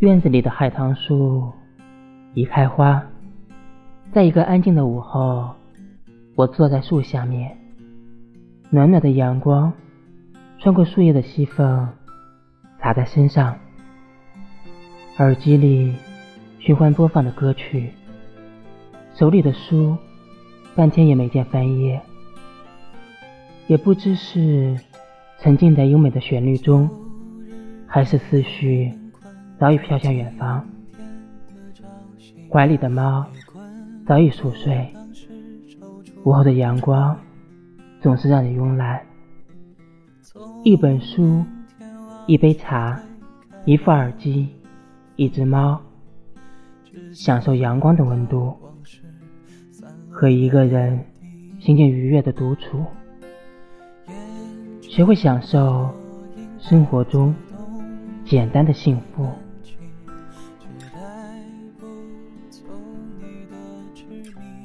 院子里的海棠树已开花，在一个安静的午后，我坐在树下面，暖暖的阳光穿过树叶的细缝，洒在身上。耳机里循环播放的歌曲，手里的书半天也没见翻页，也不知是沉浸在优美的旋律中，还是思绪早已飘向远方。怀里的猫早已熟睡，午后的阳光总是让人慵懒。一本书，一杯茶，一副耳机。一只猫，享受阳光的温度，和一个人心情愉悦的独处，学会享受生活中简单的幸福。做你的痴迷